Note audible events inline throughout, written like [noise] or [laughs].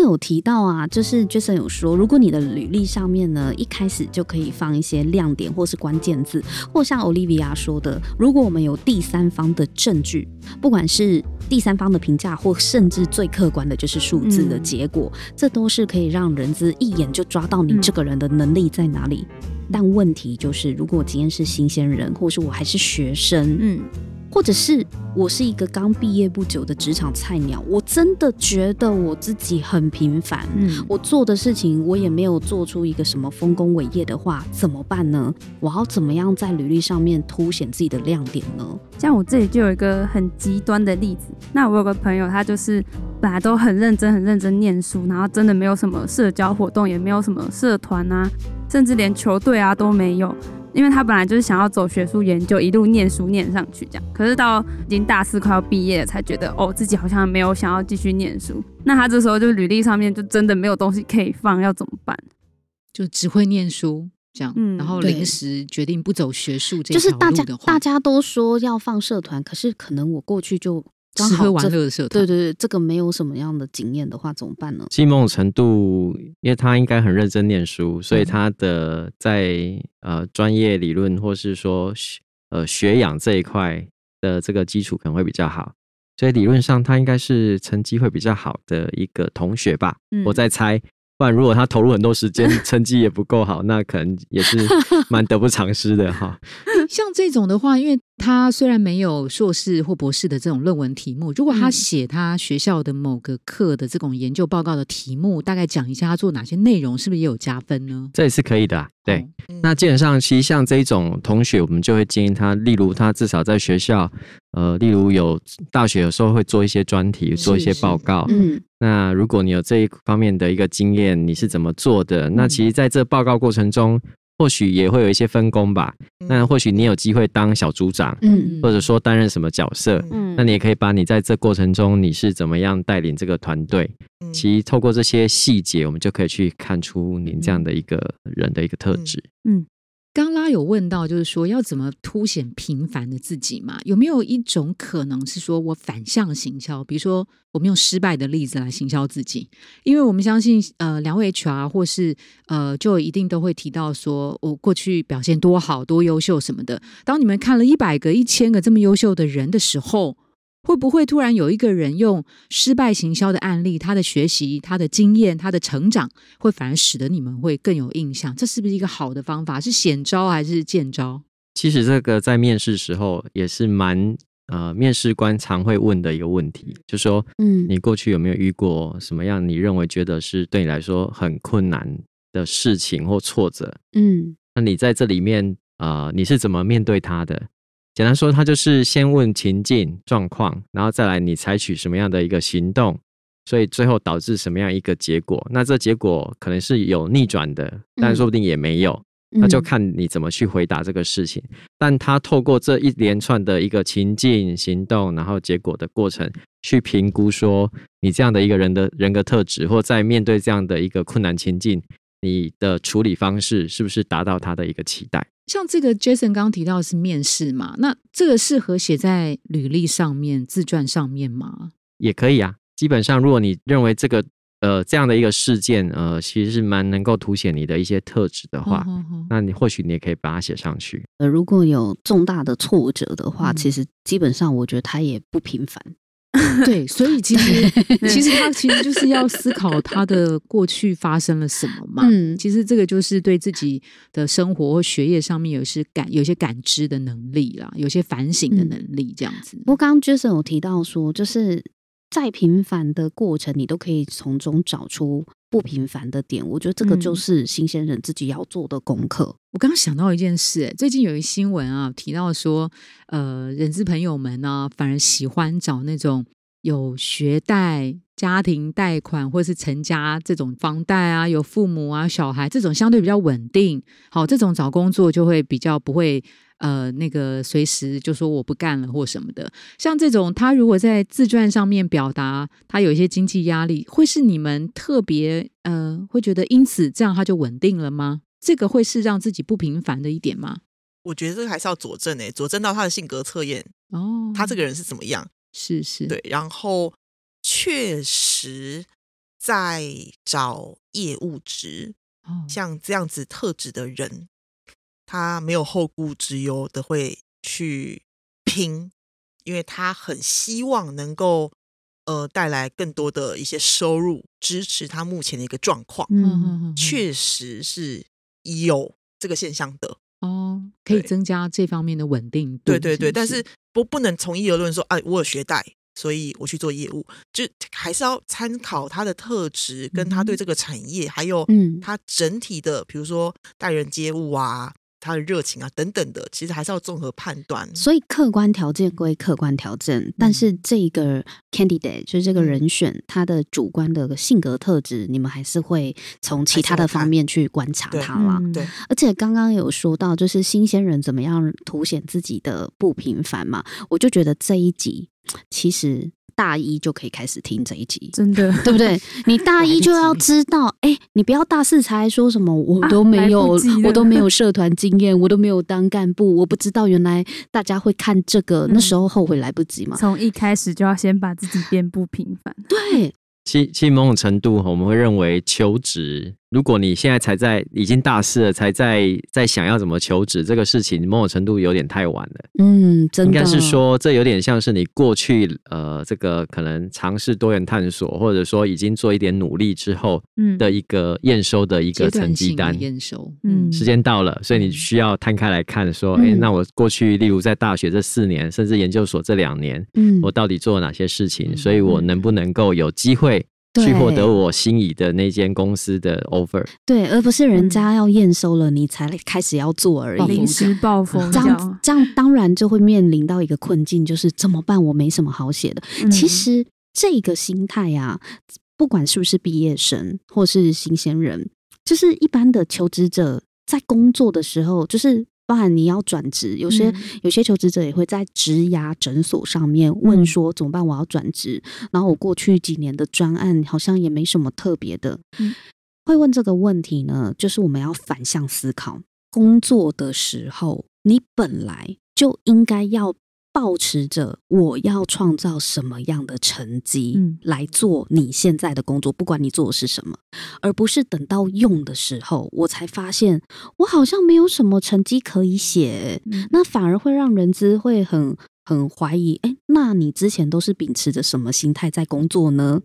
有提到啊，就是 Jason 有说，如果你的履历上面呢，一开始就可以放一些亮点或是关键字，或像 Olivia 说的，如果我们有第三方的证据，不管是第三方的评价，或甚至最客观的就是数字的结果，这都是可以让人资一眼就抓到你这个人的能力在哪里。但问题就是，如果我今天是新鲜人，或是我还是学生，嗯。或者是我是一个刚毕业不久的职场菜鸟，我真的觉得我自己很平凡。嗯，我做的事情我也没有做出一个什么丰功伟业的话，怎么办呢？我要怎么样在履历上面凸显自己的亮点呢？像我这里就有一个很极端的例子。那我有个朋友，他就是本来都很认真、很认真念书，然后真的没有什么社交活动，也没有什么社团啊，甚至连球队啊都没有。因为他本来就是想要走学术研究，一路念书念上去这样，可是到已经大四快要毕业了，才觉得哦自己好像没有想要继续念书。那他这时候就履历上面就真的没有东西可以放，要怎么办？就只会念书这样，然后临时决定不走学术这就是大家大家都说要放社团，可是可能我过去就。吃喝玩乐的社团，对对对，这个没有什么样的经验的话，怎么办呢？其实某种程度，因为他应该很认真念书，所以他的在呃专业理论或是说呃学养这一块的这个基础可能会比较好，所以理论上他应该是成绩会比较好的一个同学吧。我在猜，不然如果他投入很多时间，成绩也不够好，那可能也是 [laughs] 蛮得不偿失的哈。[laughs] 像这种的话，因为他虽然没有硕士或博士的这种论文题目，如果他写他学校的某个课的这种研究报告的题目，大概讲一下他做哪些内容，是不是也有加分呢？这也是可以的。对，那基本上其实像这种同学，我们就会建议他，例如他至少在学校，呃，例如有大学有时候会做一些专题，做一些报告。嗯，那如果你有这一方面的一个经验，你是怎么做的？那其实在这报告过程中。或许也会有一些分工吧，那或许你有机会当小组长，嗯，或者说担任什么角色，嗯，那你也可以把你在这过程中你是怎么样带领这个团队，其实透过这些细节，我们就可以去看出您这样的一个人的一个特质，嗯。刚拉有问到，就是说要怎么凸显平凡的自己嘛？有没有一种可能是说我反向行销？比如说，我们用失败的例子来行销自己，因为我们相信，呃，两位 HR 或是呃，就一定都会提到说我过去表现多好多优秀什么的。当你们看了一百个、一千个这么优秀的人的时候。会不会突然有一个人用失败行销的案例，他的学习、他的经验、他的成长，会反而使得你们会更有印象？这是不是一个好的方法？是显招还是见招？其实这个在面试时候也是蛮呃，面试官常会问的一个问题，就说嗯，你过去有没有遇过什么样你认为觉得是对你来说很困难的事情或挫折？嗯，那你在这里面啊，你是怎么面对他的？简单说，他就是先问情境状况，然后再来你采取什么样的一个行动，所以最后导致什么样一个结果？那这结果可能是有逆转的，但说不定也没有，那就看你怎么去回答这个事情。但他透过这一连串的一个情境、行动，然后结果的过程，去评估说你这样的一个人的人格特质，或在面对这样的一个困难情境，你的处理方式是不是达到他的一个期待？像这个 Jason 刚刚提到的是面试嘛？那这个适合写在履历上面、自传上面吗？也可以啊。基本上，如果你认为这个呃这样的一个事件呃其实是蛮能够凸显你的一些特质的话，那你或许你也可以把它写上去。呃，如果有重大的挫折的话，其实基本上我觉得它也不平凡。[laughs] 对，所以其实其实他其实就是要思考他的过去发生了什么嘛。嗯，其实这个就是对自己的生活或学业上面有些感有些感知的能力啦，有些反省的能力这样子。不过刚刚 Jason 有提到说，就是再平凡的过程，你都可以从中找出。不平凡的点，我觉得这个就是新鲜人自己要做的功课。我刚刚想到一件事，最近有一新闻啊，提到说，呃，人资朋友们呢，反而喜欢找那种有学贷、家庭贷款或者是成家这种房贷啊，有父母啊、小孩这种相对比较稳定，好，这种找工作就会比较不会呃那个随时就说我不干了或什么的。像这种，他如果在自传上面表达他有一些经济压力，会是你们特别呃会觉得因此这样他就稳定了吗？这个会是让自己不平凡的一点吗？我觉得这个还是要佐证诶，佐证到他的性格测验哦，他这个人是怎么样？是是，对，然后确实在找业务职，像这样子特质的人，他没有后顾之忧的会去拼，因为他很希望能够呃带来更多的一些收入，支持他目前的一个状况。嗯，确实是有这个现象的。哦，可以增加这方面的稳定度。对对对，但是不不能从一而论说，哎，我有学贷，所以我去做业务，就还是要参考他的特质，跟他对这个产业，还有嗯，他整体的，比如说待人接物啊。他的热情啊，等等的，其实还是要综合判断。所以客观条件归客观条件，但是这个 candidate 就是这个人选，他的主观的性格特质，你们还是会从其他的方面去观察他啦。对，而且刚刚有说到，就是新鲜人怎么样凸显自己的不平凡嘛，我就觉得这一集其实。大一就可以开始听这一集，真的 [laughs] 对不对？你大一就要知道，哎，你不要大四才说什么，我都没有，我都没有社团经验，我都没有当干部，我不知道原来大家会看这个，那时候后悔来不及嘛。从一开始就要先把自己变不平凡，对。其其某种程度，我们会认为求职，如果你现在才在已经大四了，才在在想要怎么求职这个事情，某种程度有点太晚了。嗯，真的，应该是说这有点像是你过去呃，这个可能尝试多元探索，或者说已经做一点努力之后的一个验收的一个成绩单。验收，嗯，时间到了，所以你需要摊开来看，说，哎，那我过去例如在大学这四年，甚至研究所这两年，嗯，我到底做了哪些事情？所以我能不能够有机会？去获得我心仪的那间公司的 offer，对，而不是人家要验收了你才开始要做而已。临时抱佛这样这样当然就会面临到一个困境，就是怎么办？我没什么好写的。其实这个心态呀，不管是不是毕业生或是新鲜人，就是一般的求职者在工作的时候，就是。包含你要转职，有些有些求职者也会在职涯诊所上面问说怎么办？我要转职，然后我过去几年的专案好像也没什么特别的。会问这个问题呢，就是我们要反向思考，工作的时候你本来就应该要。保持着我要创造什么样的成绩来做你现在的工作，不管你做的是什么，而不是等到用的时候我才发现我好像没有什么成绩可以写，那反而会让人资会很很怀疑。哎，那你之前都是秉持着什么心态在工作呢？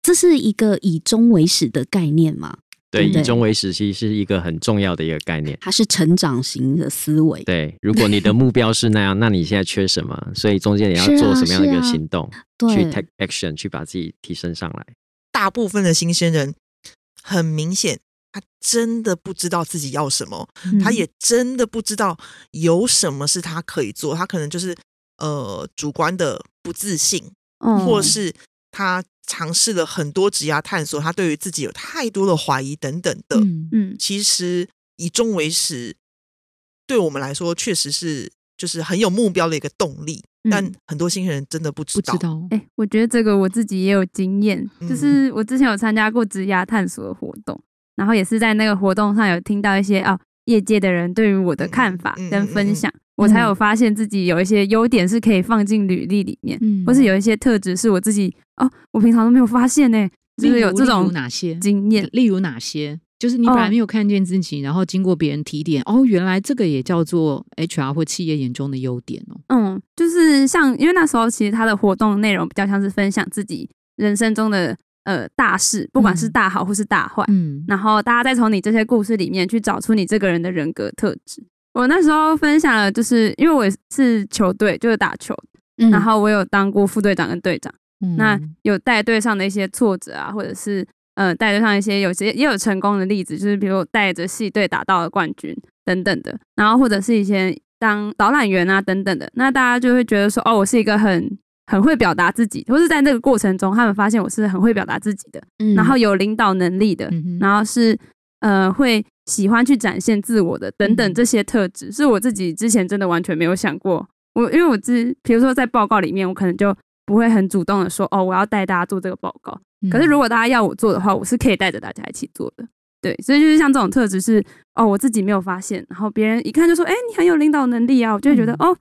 这是一个以终为始的概念吗？对，以终为始，其实是一个很重要的一个概念。它是成长型的思维。对，如果你的目标是那样，那你现在缺什么？[laughs] 所以中间你要做什么样的一个行动，去 take action，去把自己提升上来。大部分的新鲜人，很明显，他真的不知道自己要什么，他也真的不知道有什么是他可以做。他可能就是呃主观的不自信，或是他。尝试了很多职涯探索，他对于自己有太多的怀疑等等的。嗯嗯，其实以终为始，对我们来说确实是就是很有目标的一个动力。但很多新人真的不知道。不知道。哎，我觉得这个我自己也有经验，就是我之前有参加过职涯探索的活动，然后也是在那个活动上有听到一些啊业界的人对于我的看法跟分享。我才有发现自己有一些优点是可以放进履历里面，或是有一些特质是我自己哦，我平常都没有发现呢。就是有这种哪些经验？例如哪些？就是你本来没有看见自己，然后经过别人提点，哦，原来这个也叫做 HR 或企业眼中的优点哦。嗯，就是像因为那时候其实他的活动内容比较像是分享自己人生中的呃大事，不管是大好或是大坏，嗯，然后大家再从你这些故事里面去找出你这个人的人格特质。我那时候分享了，就是因为我是球队，就是打球，然后我有当过副队长跟队长，那有带队上的一些挫折啊，或者是呃带队上一些有些也有成功的例子，就是比如带着系队打到了冠军等等的，然后或者是一些当导览员啊等等的，那大家就会觉得说，哦，我是一个很很会表达自己，或是在那个过程中，他们发现我是很会表达自己的，然后有领导能力的，然后是呃会。喜欢去展现自我的等等这些特质，是我自己之前真的完全没有想过。我因为我之比如说在报告里面，我可能就不会很主动的说哦，我要带大家做这个报告。可是如果大家要我做的话，我是可以带着大家一起做的。对，所以就是像这种特质是哦，我自己没有发现，然后别人一看就说，哎，你很有领导能力啊，我就会觉得哦，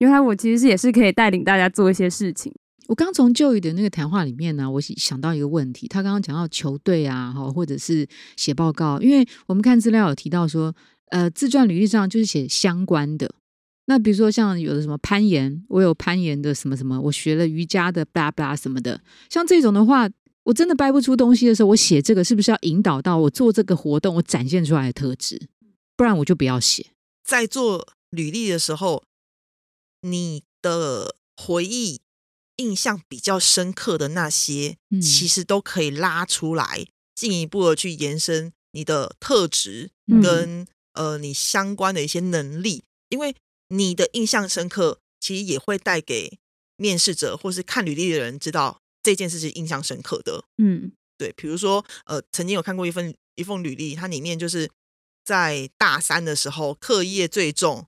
原来我其实是也是可以带领大家做一些事情。我刚从旧宇的那个谈话里面呢，我想到一个问题，他刚刚讲到球队啊，哈，或者是写报告，因为我们看资料有提到说，呃，自传履历上就是写相关的。那比如说像有的什么攀岩，我有攀岩的什么什么，我学了瑜伽的巴拉巴拉什么的，像这种的话。我真的掰不出东西的时候，我写这个是不是要引导到我做这个活动我展现出来的特质？不然我就不要写。在做履历的时候，你的回忆印象比较深刻的那些，其实都可以拉出来，进一步的去延伸你的特质跟呃你相关的一些能力，因为你的印象深刻，其实也会带给面试者或是看履历的人知道。这件事是印象深刻的，嗯，对，比如说，呃，曾经有看过一份一份履历，它里面就是在大三的时候课业最重，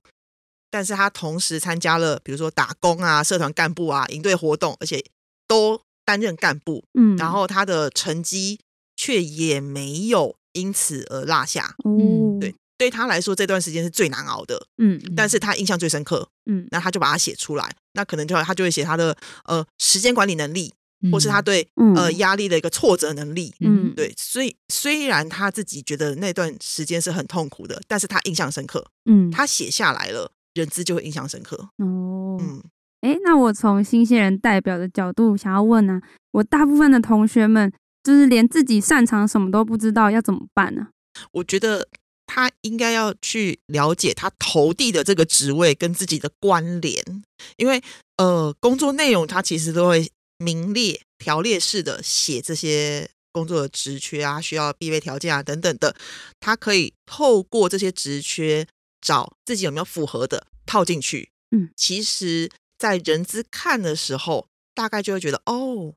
但是他同时参加了，比如说打工啊、社团干部啊、营队活动，而且都担任干部，嗯，然后他的成绩却也没有因此而落下，嗯，对，对他来说这段时间是最难熬的，嗯，但是他印象最深刻，嗯，那他就把它写出来，那可能就他就会写他的呃时间管理能力。或是他对呃压力的一个挫折能力，嗯，对，所以虽然他自己觉得那段时间是很痛苦的，但是他印象深刻，嗯，他写下来了，人资就会印象深刻。哦，嗯，哎，那我从新鲜人代表的角度想要问呢，我大部分的同学们就是连自己擅长什么都不知道，要怎么办呢？我觉得他应该要去了解他投递的这个职位跟自己的关联，因为呃，工作内容他其实都会。名列条列式的写这些工作的职缺啊，需要必备条件啊等等的，他可以透过这些职缺找自己有没有符合的套进去。嗯，其实，在人资看的时候，大概就会觉得哦，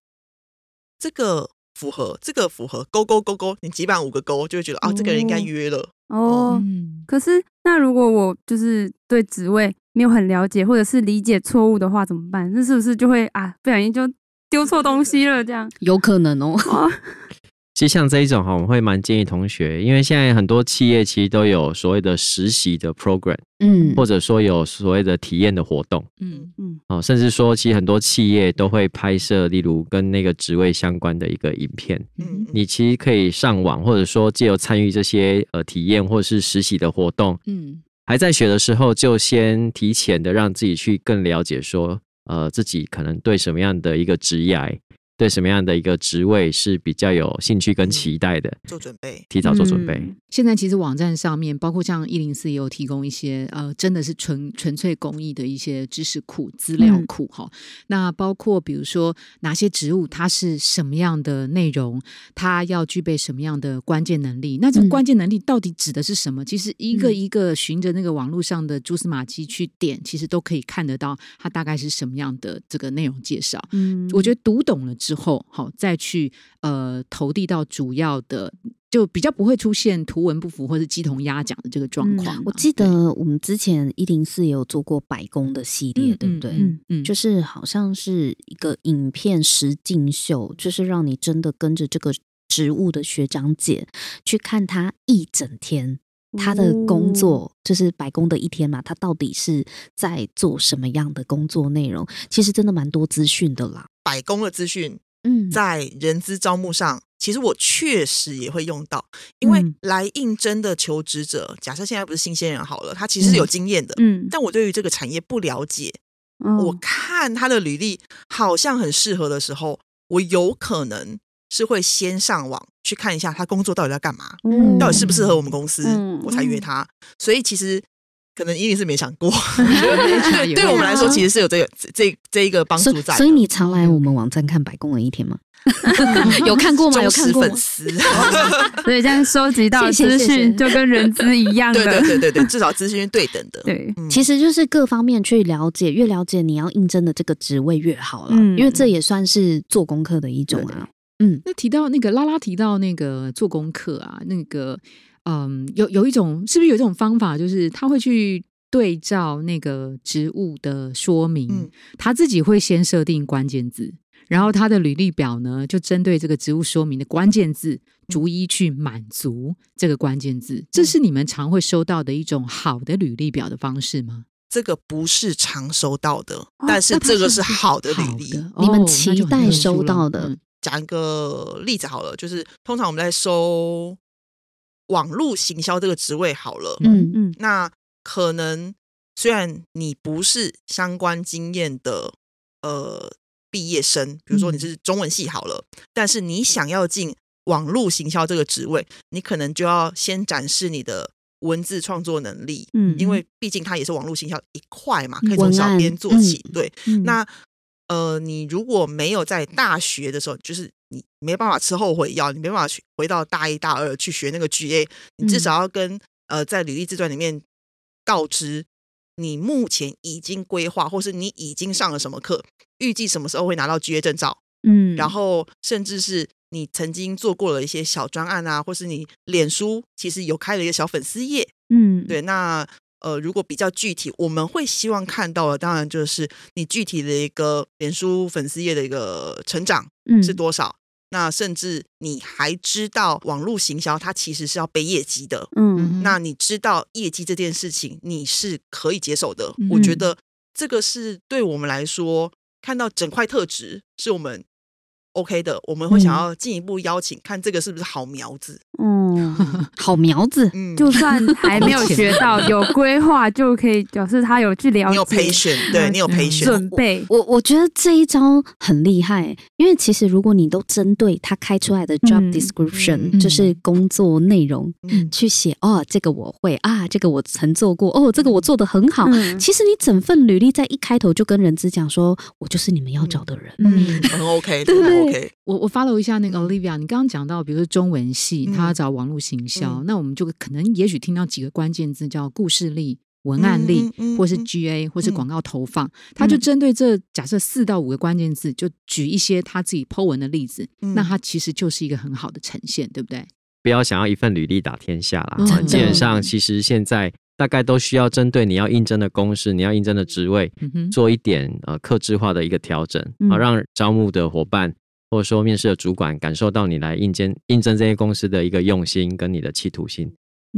这个符合，这个符合，勾勾勾勾，你几版五个勾，就会觉得啊，这个人应该约了。哦，可是那如果我就是对职位没有很了解，或者是理解错误的话，怎么办？那是不是就会啊，不小心就？丢错东西了，这样有可能哦。其实像这一种哈，我们会蛮建议同学，因为现在很多企业其实都有所谓的实习的 program，嗯，或者说有所谓的体验的活动，嗯。嗯，哦，甚至说其实很多企业都会拍摄，例如跟那个职位相关的一个影片，嗯，你其实可以上网，或者说借由参与这些呃体验或是实习的活动，嗯，还在学的时候就先提前的让自己去更了解说。呃，自己可能对什么样的一个职业，对什么样的一个职位是比较有兴趣跟期待的，做准备，提早做准备。现在其实网站上面，包括像一零四也有提供一些呃，真的是纯纯粹公益的一些知识库、资料库哈。那包括比如说哪些职务它是什么样的内容，它要具备什么样的关键能力？那这个关键能力到底指的是什么？其实一个一个循着那个网络上的蛛丝马迹去点，其实都可以看得到它大概是什么样的这个内容介绍。嗯，我觉得读懂了之后，好再去呃投递到主要的。就比较不会出现图文不符或是鸡同鸭讲的这个状况。我记得我们之前一零四也有做过白宫的系列，对不对？嗯嗯，就是好像是一个影片实境秀，就是让你真的跟着这个职务的学长姐去看他一整天他的工作，就是白宫的一天嘛，他到底是在做什么样的工作内容？其实真的蛮多资讯的啦，百工的资讯。嗯，在人资招募上。其实我确实也会用到，因为来应征的求职者，假设现在不是新鲜人好了，他其实是有经验的，嗯，但我对于这个产业不了解，我看他的履历好像很适合的时候，我有可能是会先上网去看一下他工作到底在干嘛，到底适不适合我们公司，我才约他。所以其实。可能一定是没想过，[laughs] 对我们来说，其实是有这个这这一个帮助在。所以你常来我们网站看白宫的一天吗？[laughs] 有看过吗？有看过粉丝，[laughs] 所以这样收集到资讯就跟人资一样的。对对对对对，至少资讯是对等的。对，其实就是各方面去了解，越了解你要应征的这个职位越好了，因为这也算是做功课的一种啊。嗯，那提到那个拉拉提到那个做功课啊，那个。嗯，有有一种是不是有一种方法，就是他会去对照那个职务的说明，他自己会先设定关键字。然后他的履历表呢，就针对这个职务说明的关键字，逐一去满足这个关键字。这是你们常会收到的一种好的履历表的方式吗？这个不是常收到的，但是这个是好的履历，你们期待收到的。讲一个例子好了，就是通常我们在收网络行销这个职位好了，嗯嗯，那可能虽然你不是相关经验的，呃。毕业生，比如说你是中文系好了，但是你想要进网络行销这个职位，你可能就要先展示你的文字创作能力，嗯，因为毕竟它也是网络行销一块嘛，可以从小编做起。对，那呃，你如果没有在大学的时候，就是你没办法吃后悔药，你没办法去回到大一大二去学那个 GA，你至少要跟呃在履历自传里面告知。你目前已经规划，或是你已经上了什么课，预计什么时候会拿到 GA 证照？嗯，然后甚至是你曾经做过了一些小专案啊，或是你脸书其实有开了一个小粉丝页，嗯，对。那呃，如果比较具体，我们会希望看到的，当然就是你具体的一个脸书粉丝页的一个成长是多少。那甚至你还知道网络行销，它其实是要背业绩的。嗯，那你知道业绩这件事情，你是可以接受的。我觉得这个是对我们来说，看到整块特质是我们。OK 的，我们会想要进一步邀请，看这个是不是好苗子。嗯，好苗子，嗯，就算还没有学到，有规划就可以表示他有去了解。[laughs] 你有培训，对你有培训准备。我我觉得这一招很厉害，因为其实如果你都针对他开出来的 job description，就是工作内容去写，哦，这个我会啊，这个我曾做过，哦，这个我做的很好。其实你整份履历在一开头就跟人资讲说，我就是你们要找的人，嗯，很 OK，对不对？我我 follow 一下那个 Olivia，你刚刚讲到，比如说中文系，他找网络行销，那我们就可能也许听到几个关键字，叫故事力、文案力，或是 GA，或是广告投放，他就针对这假设四到五个关键字，就举一些他自己 Po 文的例子，那他其实就是一个很好的呈现，对不对？不要想要一份履历打天下啦，基本上其实现在大概都需要针对你要应征的公司、你要应征的职位，做一点呃克制化的一个调整，啊，让招募的伙伴。或者说，面试的主管感受到你来应征应征这些公司的一个用心跟你的企图心，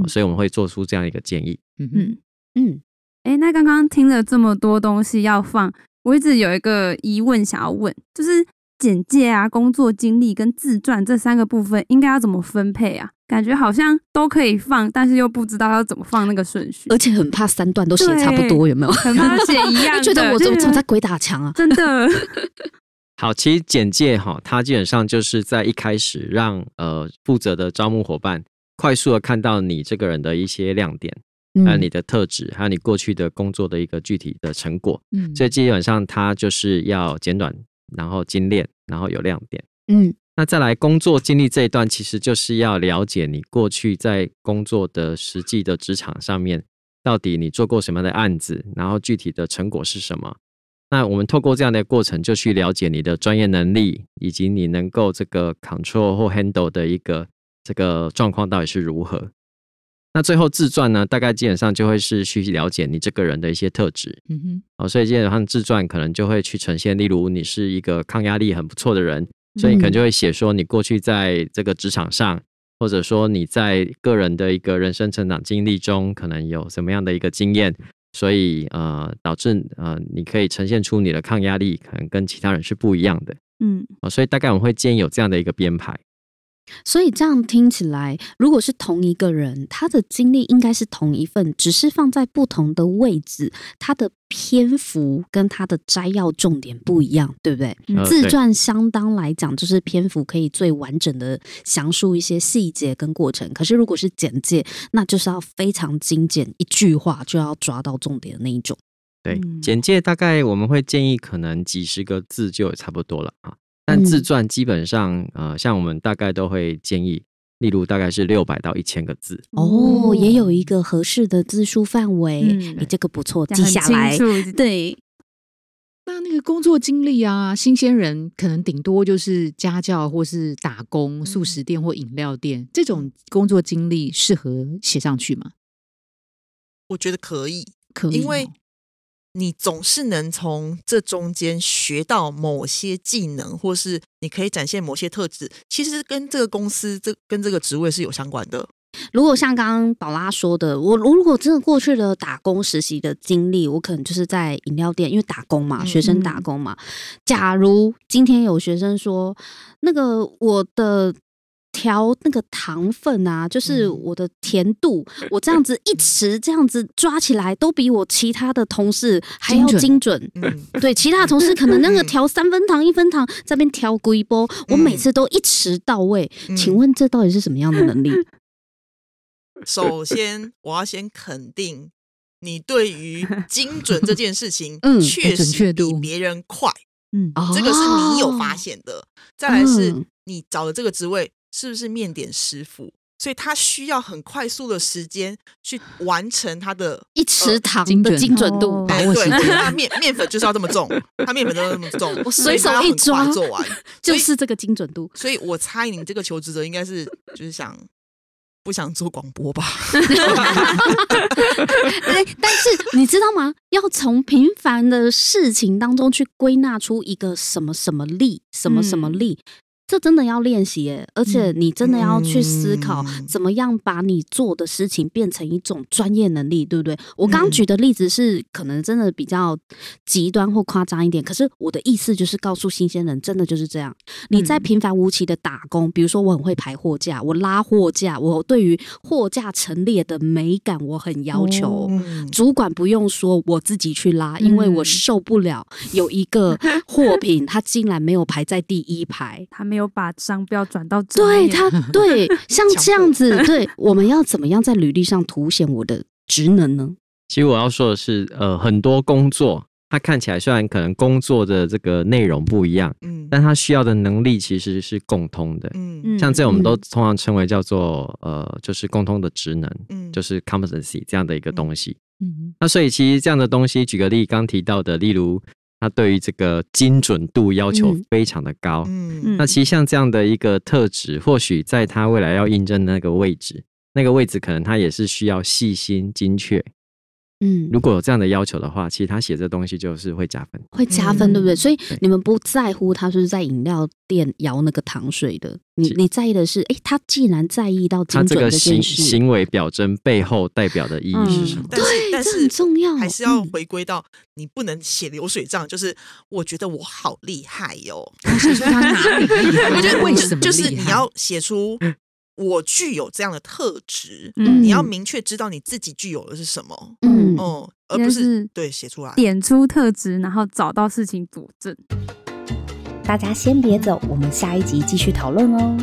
所以我们会做出这样一个建议。嗯嗯嗯。哎，那刚刚听了这么多东西要放，我一直有一个疑问想要问，就是简介啊、工作经历跟自传这三个部分应该要怎么分配啊？感觉好像都可以放，但是又不知道要怎么放那个顺序，而且很怕三段都写差不多，有没有？很怕写一 [laughs] 样，觉得我怎么怎么在鬼打墙啊？真的。[laughs] [laughs] 好，其实简介哈，它基本上就是在一开始让呃负责的招募伙伴快速的看到你这个人的一些亮点，还有你的特质，还有你过去的工作的一个具体的成果。嗯，所以基本上它就是要简短，然后精炼，然后有亮点。嗯，那再来工作经历这一段，其实就是要了解你过去在工作的实际的职场上面，到底你做过什么样的案子，然后具体的成果是什么。那我们透过这样的过程，就去了解你的专业能力，以及你能够这个 control 或 handle 的一个这个状况到底是如何。那最后自传呢，大概基本上就会是去了解你这个人的一些特质。嗯哼，哦，所以基本上自传可能就会去呈现，例如你是一个抗压力很不错的人，所以你可能就会写说你过去在这个职场上，或者说你在个人的一个人生成长经历中，可能有什么样的一个经验。所以呃，导致呃，你可以呈现出你的抗压力可能跟其他人是不一样的，嗯，啊，所以大概我们会建议有这样的一个编排。所以这样听起来，如果是同一个人，他的经历应该是同一份，只是放在不同的位置，他的篇幅跟他的摘要重点不一样，对不对？自传相当来讲，就是篇幅可以最完整的详述一些细节跟过程。可是如果是简介，那就是要非常精简，一句话就要抓到重点的那一种。对，简介大概我们会建议可能几十个字就差不多了啊。但自传基本上，呃，像我们大概都会建议，例如大概是六百到一千个字。哦，也有一个合适的字数范围，你这个不错，记下来。对。那那个工作经历啊，新鲜人可能顶多就是家教或是打工、素食店或饮料店这种工作经历，适合写上去吗？我觉得可以，可以，因为你总是能从这中间学到某些技能，或是你可以展现某些特质，其实跟这个公司这跟这个职位是有相关的。如果像刚刚宝拉说的，我如果真的过去的打工实习的经历，我可能就是在饮料店，因为打工嘛，学生打工嘛。假如今天有学生说，那个我的调那个糖分啊，就是我的甜度，[laughs] 我这样子一匙这样子抓起来，都比我其他的同事还要精准。嗯。对，其他的同事可能那个 [laughs] 调三分糖、一分糖，这边调龟波，我每次都一匙到位。请问这到底是什么样的能力？[laughs] 首先，我要先肯定你对于精准这件事情，嗯，确实比别人快，嗯，这个是你有发现的。再来是你找的这个职位是不是面点师傅，所以他需要很快速的时间去完成他的一池糖的精准度。对，他面面粉就是要这么重，他面粉都要这么重，我随手一抓做完，[laughs] 就是这个精准度。所以我猜你这个求职者应该是就是想。不想做广播吧？[laughs] [laughs] 但是你知道吗？要从平凡的事情当中去归纳出一个什么什么力，什么什么力。这真的要练习耶，而且你真的要去思考，怎么样把你做的事情变成一种专业能力，对不对？我刚举的例子是可能真的比较极端或夸张一点，可是我的意思就是告诉新鲜人，真的就是这样。你在平凡无奇的打工，比如说我很会排货架，我拉货架，我对于货架陈列的美感我很要求。主管不用说，我自己去拉，因为我受不了有一个 [laughs] 货品它竟然没有排在第一排，他没。有把商标转到对他 [laughs] 对 [laughs] 像这样子，对我们要怎么样在履历上凸显我的职能呢？其实我要说的是，呃，很多工作它看起来虽然可能工作的这个内容不一样，嗯，但它需要的能力其实是共通的，嗯，像这我们都通常称为叫做呃，就是共通的职能，嗯，就是 competency 这样的一个东西，嗯，那所以其实这样的东西，举个例，刚提到的，例如。他对于这个精准度要求非常的高，嗯，那其实像这样的一个特质，或许在他未来要应征那个位置，那个位置可能他也是需要细心精确。嗯，如果有这样的要求的话，其实他写这东西就是会加分，会加分，对不对？所以你们不在乎他是在饮料店摇那个糖水的，你你在意的是，哎，他既然在意到精准这行行为表征背后代表的意义是什么？但是但是很重要，还是要回归到你不能写流水账，就是我觉得我好厉害哟？[laughs] 我觉得为什么就是你要写出。我具有这样的特质，嗯，你要明确知道你自己具有的是什么，嗯，哦，而不是对写出来，点出特质，然后找到事情佐证。大家先别走，我们下一集继续讨论哦。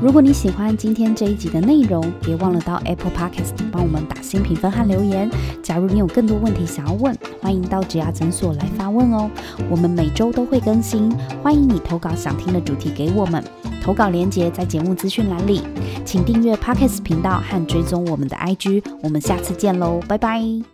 如果你喜欢今天这一集的内容，别忘了到 Apple Podcast 帮我们打新评分和留言。假如你有更多问题想要问，欢迎到植牙诊所来发问哦。我们每周都会更新，欢迎你投稿想听的主题给我们。投稿链接在节目资讯栏里，请订阅 Podcast 频道和追踪我们的 IG。我们下次见喽，拜拜。